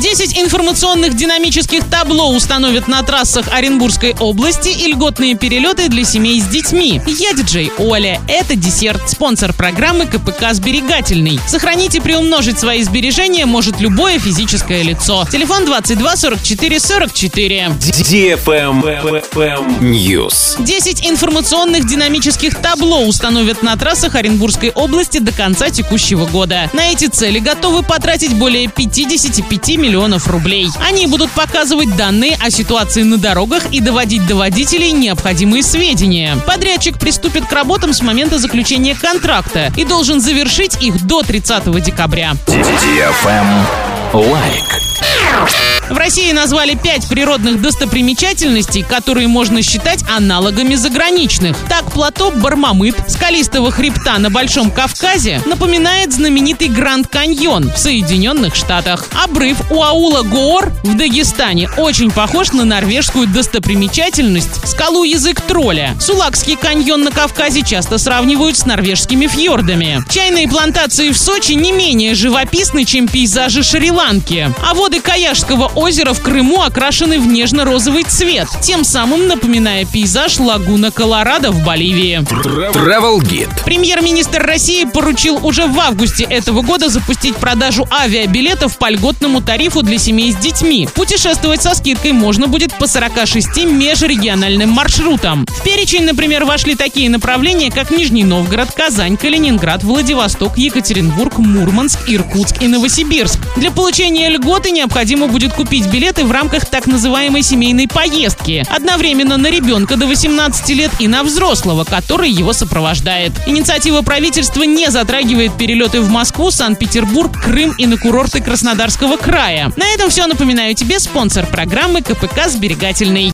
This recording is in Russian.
10 информационных динамических табло установят на трассах Оренбургской области и льготные перелеты для семей с детьми. Я диджей Оля. Это десерт. Спонсор программы КПК «Сберегательный». Сохранить и приумножить свои сбережения может любое физическое лицо. Телефон 22 44 44. News. 10 информационных динамических табло установят на трассах Оренбургской области до конца текущего года. На эти цели готовы потратить более 55 миллионов рублей. Они будут показывать данные о ситуации на дорогах и доводить до водителей необходимые сведения. Подрядчик приступит к работам с момента заключения контракта и должен завершить их до 30 декабря. Лайк. В России назвали пять природных достопримечательностей, которые можно считать аналогами заграничных. Так, плато Бармамыт, скалистого хребта на Большом Кавказе, напоминает знаменитый Гранд Каньон в Соединенных Штатах. Обрыв у аула Гоор в Дагестане очень похож на норвежскую достопримечательность скалу Язык тролля. Сулакский каньон на Кавказе часто сравнивают с норвежскими фьордами. Чайные плантации в Сочи не менее живописны, чем пейзажи Шри-Ланки. А воды Каяшского озера в Крыму окрашены в нежно-розовый цвет, тем самым напоминая пейзаж лагуна Колорадо в Боливии. Travel Guide. Премьер-министр России поручил уже в августе этого года запустить продажу авиабилетов по льготному тарифу для семей с детьми. Путешествовать со скидкой можно будет по 46 межрегиональным маршрутам. В перечень, например, вошли такие направления, как Нижний Новгород, Казань, Калининград, Владивосток, Екатеринбург, Мурманск, Иркутск и Новосибирск. Для получения льготы необходимо будет купить билеты в рамках так называемой семейной поездки. Одновременно на ребенка до 18 лет и на взрослого, который его сопровождает. Инициатива правительства не затрагивает перелеты в Москву, Санкт-Петербург, Крым и на курорты Краснодарского края. На этом все. Напоминаю тебе спонсор программы КПК «Сберегательный».